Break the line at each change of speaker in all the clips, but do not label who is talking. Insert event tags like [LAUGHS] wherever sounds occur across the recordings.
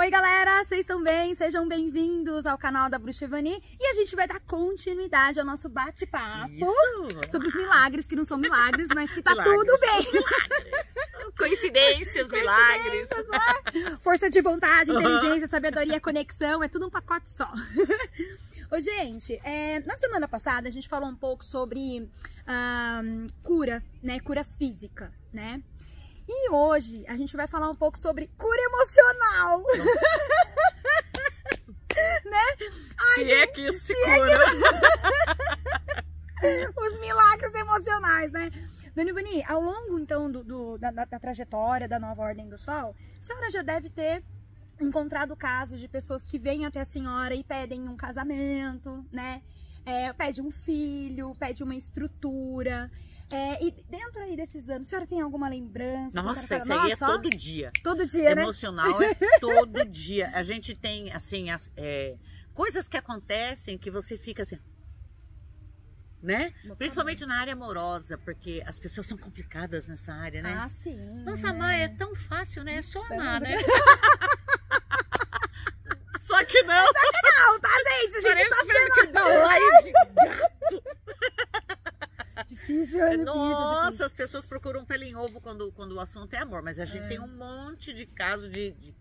Oi, galera, vocês estão bem? Sejam bem-vindos ao canal da Bruxa Ivani e a gente vai dar continuidade ao nosso bate-papo sobre os milagres, que não são milagres, mas que tá
Milagres.
tudo bem.
Coincidências, milagres.
Né? Força de vontade, inteligência, sabedoria, conexão, é tudo um pacote só. Ô, gente, é, na semana passada a gente falou um pouco sobre ahn, cura, né? Cura física, né? E hoje a gente vai falar um pouco sobre cura emocional. [LAUGHS] né?
Se é que isso se cura. [LAUGHS]
Os milagres emocionais, né? Dona Ivani, ao longo então do, do- da, da- da trajetória da nova Ordem do Sol, a senhora já deve ter encontrado casos de pessoas que vêm até a senhora e pedem um casamento, né? É, pede um filho, pede uma estrutura. É, e dentro aí desses anos, a senhora tem alguma lembrança? que
Nossa, isso aí é
"Nossa, ó,
todo dia.
todo dia, né?
Emocional é [LAUGHS] todo dia. A gente tem, assim, as- é, coisas que acontecem que você fica assim. Né? Principalmente na área amorosa, porque as pessoas são complicadas nessa área, né?
Ah, sim.
Nossa,
né?
amar é tão fácil, né? É só
Tá
amar,
vendo?
né? [LAUGHS] Só que não.
Não, tá, gente? A gente
Parece
tá sendo
que dá laio de gato.
É difícil,
Nossa, as pessoas procuram pelo em ovo quando, quando o assunto é amor, mas a gente
É.
tem um monte de casos de, de-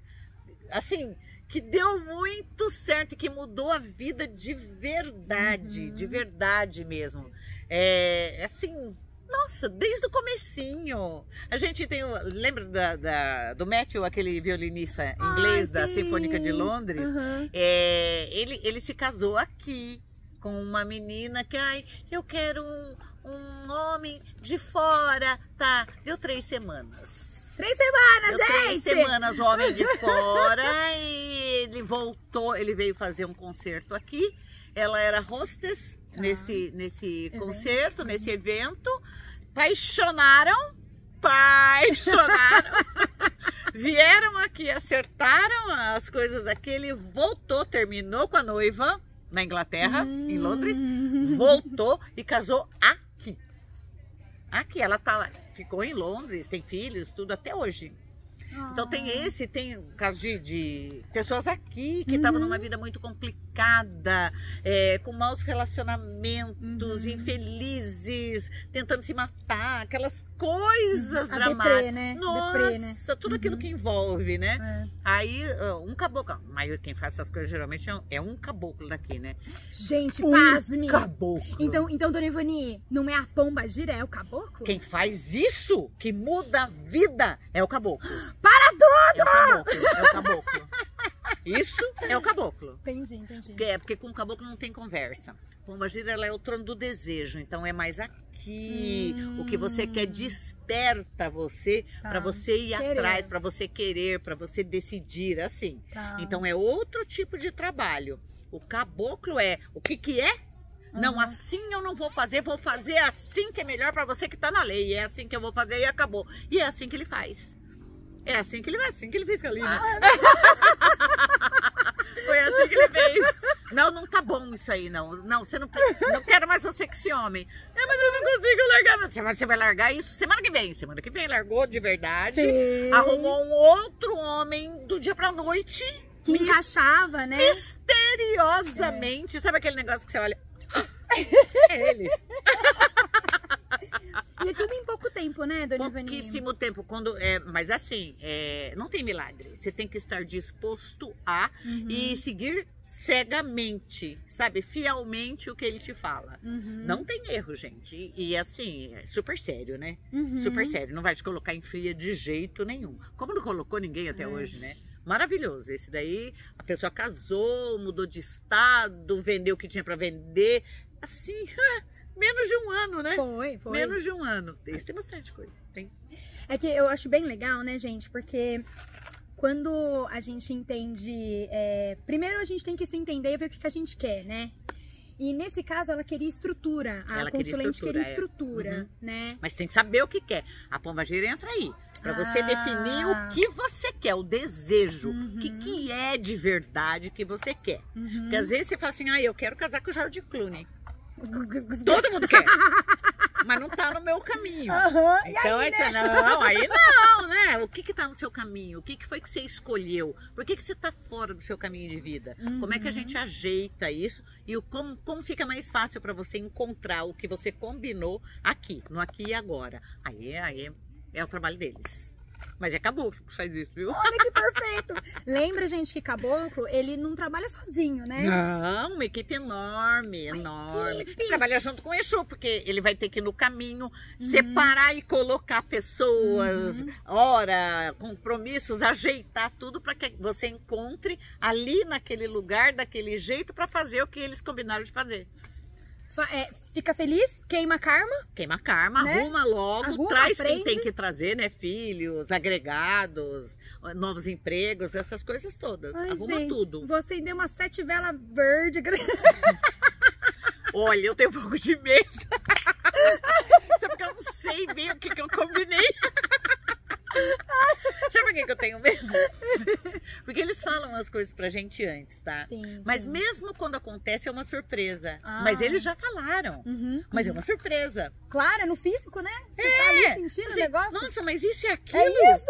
assim, que deu muito certo e que mudou a vida de verdade,
Uhum.
de verdade mesmo. É assim, nossa, desde o comecinho. A gente tem o, lembra da, da- do Matthew, aquele violinista inglês
Ai,
da. Sinfônica de Londres?
Aham.
É, ele, ele se casou aqui com uma menina que, ai, eu quero um, um homem de fora, tá? Deu três semanas.
Três semanas,
Deu três
gente!
semanas o homem de [LAUGHS] fora e ele voltou, ele veio fazer um concerto aqui. Ela era hostess
Tá.
nesse, nesse
Evento.
concerto, nesse evento. Paixonaram, paixonaram. [LAUGHS] Vieram aqui, acertaram as coisas aqui. Ele voltou, terminou com a noiva na Inglaterra, em Londres.
Hum.
Voltou e casou aqui. Aqui, ela tá lá. Ficou em Londres, tem filhos, tudo até hoje. Então tem
Ah.
esse, tem o caso de, de pessoas aqui que estavam
Uhum.
numa vida muito complicada, é, com maus relacionamentos,
Uhum.
infelizes, tentando se matar, aquelas coisas
A
dramáticas.
deprê, né?
Nossa,
Deprê, né?
tudo aquilo
Uhum.
que envolve, né?
É.
Aí, ah, um caboclo, mas quem faz essas coisas geralmente é um, é um caboclo daqui, né?
Gente,
Um
pasme!
caboclo.
Então, então, dona Ivani, não é a pomba gira, é o caboclo?
Quem faz isso, que muda a vida, é o caboclo.
Para tudo!
É o caboclo. É o caboclo. Isso é o caboclo.
Entendi, entendi.
Porque, é porque com o caboclo não tem conversa. Pombagira ela é o trono do desejo, então é mais aqui. O que você quer
Hum.
desperta você
Tá.
para você ir
Querer.
atrás, para você querer, para você decidir, assim.
Tá.
Então é outro tipo de trabalho. O caboclo é o que que é? Não,
Uhum.
assim eu não vou fazer, vou fazer assim que é melhor para você que tá na lei. É assim que eu vou fazer e acabou. E é assim que ele faz. É assim que ele vai, assim que ele fez com a Lina. Foi [LAUGHS] assim que ele fez. Não, não tá bom isso aí, não. Não, você não, não quero mais você que esse homem. É, mas eu não consigo largar. Você vai, você vai largar isso semana que vem. Semana que vem largou de verdade.
Sim.
Arrumou um outro homem do dia pra noite.
Que
mis-
encaixava, né?
Misteriosamente. Sabe aquele negócio que você olha? [LAUGHS] É ele.
E é tudo em pouco tempo, né, dona?
Pouquíssimo tempo. Quando, é, mas assim, é, não tem milagre. Você tem que estar disposto a
Uhum.
e seguir cegamente, sabe? Fielmente o que ele te fala.
Uhum.
Não tem erro, gente. E, e, assim, é super sério, né?
Uhum.
Super sério. Não vai te colocar em fria de jeito nenhum. Como não colocou ninguém até
É.
hoje, né? Maravilhoso. Esse daí, a pessoa casou, mudou de estado, vendeu o que tinha pra vender. Assim, [LAUGHS] menos de um ano, né?
Foi, foi.
Menos de um ano. Isso tem bastante coisa. Tem.
É que eu acho bem legal, né, gente? Porque quando a gente entende. é, Primeiro a gente tem que se entender e ver o que, que a gente quer, né? E nesse caso ela queria estrutura. A
Ela queria
consulente
estrutura,
queria
é.
estrutura, né?
Mas tem que saber o que quer. A pombagira entra aí. Pra você
Ah.
definir o que você quer, o desejo.
Uhum.
O que, que é de verdade que você quer.
Uhum.
Porque às vezes você fala assim, ah, eu quero casar com o George Clooney. [LAUGHS] Todo mundo quer. Tá no meu caminho.
E
Então,
aí,
é
né?
não, aí não, né? O que que tá no seu caminho? O que que foi que você escolheu? Por que que você tá fora do seu caminho de vida? Como é que a
Uhum.
gente ajeita isso e o, como, como fica mais fácil para você encontrar o que você combinou aqui, no aqui e agora? Aí, aí é o trabalho deles. Mas é caboclo que faz isso, viu?
Olha que perfeito. Lembra, gente, que caboclo, ele não trabalha sozinho, né?
Não, uma equipe enorme, enorme.
equipe.
Trabalha junto com o Exu, porque ele vai ter que ir no caminho
Uhum.
separar e colocar pessoas, hora, compromissos, ajeitar tudo para que você encontre ali naquele lugar, daquele jeito, para fazer o que eles combinaram de fazer.
Fa- é, fica feliz, queima karma.
Queima karma,
Né?
arruma logo,
Arruma,
traz quem
aprende.
tem que trazer, né? Filhos, agregados, novos empregos, essas coisas todas.
Ai,
arruma
gente,
tudo.
Você deu uma sete vela verde. [LAUGHS]
Olha, eu tenho um pouco de medo. [LAUGHS] Sabe porque eu não sei bem o que, que eu combinei. [LAUGHS] [LAUGHS] Sabe por que, que eu tenho medo? [LAUGHS] Porque eles falam as coisas pra gente antes, tá?
Sim,
Mas
sim.
mesmo quando acontece é uma surpresa.
Ah.
Mas eles já falaram.
Uhum.
Mas é uma surpresa.
Claro, é no físico, né? Você tá ali sentindo o
Assim,
negócio.
Nossa, mas isso e aquilo?
É isso?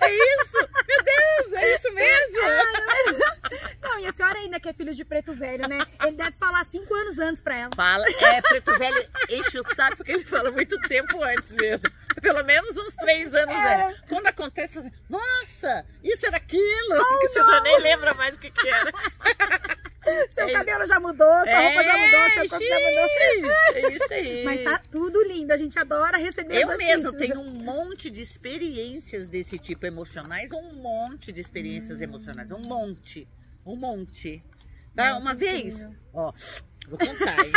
É isso? Meu Deus, é isso mesmo? [LAUGHS]
Não, e a senhora ainda que é filho de preto velho, né? Ele deve falar cinco anos antes pra ela.
Fala, é, preto velho enche o saco porque ele fala muito tempo antes mesmo. Pelo menos uns três anos
É.
antes. Quando acontece, você fala assim, nossa, isso era aquilo, que [LAUGHS] você já nem lembra mais o que, que era. [LAUGHS]
Seu
É.
cabelo já mudou, sua roupa já mudou, seu corpo já mudou.
É isso aí. [LAUGHS]
Mas tá tudo lindo, a gente adora receber
Eu mesmo tenho um monte de experiências desse tipo emocionais, um monte de experiências emocionais, um monte, um monte. Tá? Uma vez,
Senhora.
ó, vou contar, hein?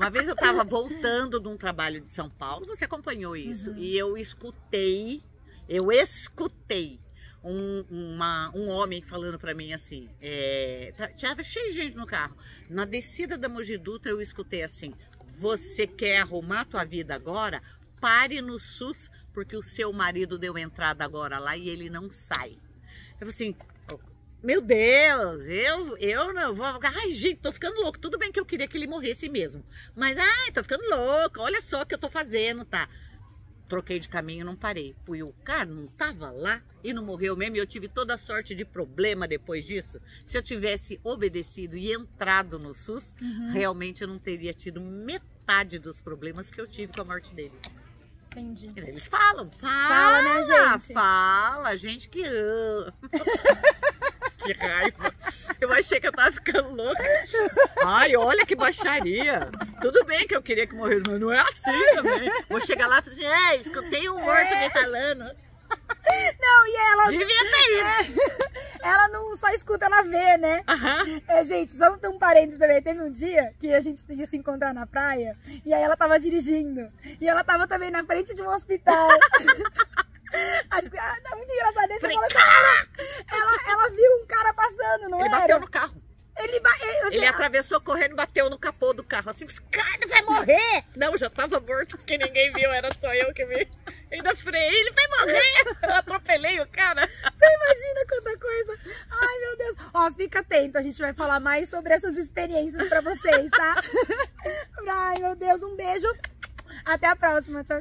Uma vez eu tava voltando de um trabalho de São Paulo, você acompanhou isso,
Uhum.
e eu escutei, eu escutei um, uma- um homem falando pra mim assim, é, tá- tinha cheio de gente no carro. Na descida da Mogi Dutra eu escutei assim, você quer arrumar tua vida agora? Pare no SUS, porque o seu marido deu entrada agora lá e ele não sai. Eu falei assim, meu Deus, eu, eu não vou. Ai, gente, tô ficando louco. Tudo bem que eu queria que ele morresse mesmo. Mas, ai, tô ficando louca. Olha só o que eu tô fazendo, tá? Troquei de caminho, não parei. Fui o cara, não tava lá e não morreu mesmo. E eu tive toda a sorte de problema depois disso. Se eu tivesse obedecido e entrado no SUS,
Uhum,
realmente eu não teria tido metade dos problemas que eu tive com a morte dele.
entendi.
Eles falam, fala,
Fala, né, gente?
Fala, gente que ama. [LAUGHS] que raiva. Eu achei que eu tava ficando louca. Ai, olha que baixaria. Tudo bem que eu queria que morresse, mas não é assim também. Vou chegar lá e falar assim, é, escutei um morto me falando.
Não, e ela,
Devia ter ido.
ela não só escuta, ela vê, né?
Aham.
É, gente, só um parênteses também. Teve um dia que a gente ia se encontrar na praia e aí ela tava dirigindo. E ela tava também na frente de um hospital. [LAUGHS] Acho que ah, tá muito engraçado. Você
Falei,
fala assim, ela, ela viu um cara passando, não
Ele
era?
bateu no carro.
Ele, ba... ele,
Ele atravessou correndo e bateu no capô do carro. Assim, esse cara vai morrer! Não, já tava morto porque ninguém viu, era só eu que vi. Ainda freiei, ele vai morrer! Eu atropelei o cara.
Você imagina quanta coisa. Ai, meu Deus. Ó, fica atento, a gente vai falar mais sobre essas experiências pra vocês, tá? [LAUGHS] Ai, meu Deus, um beijo. Até a próxima. Tchau,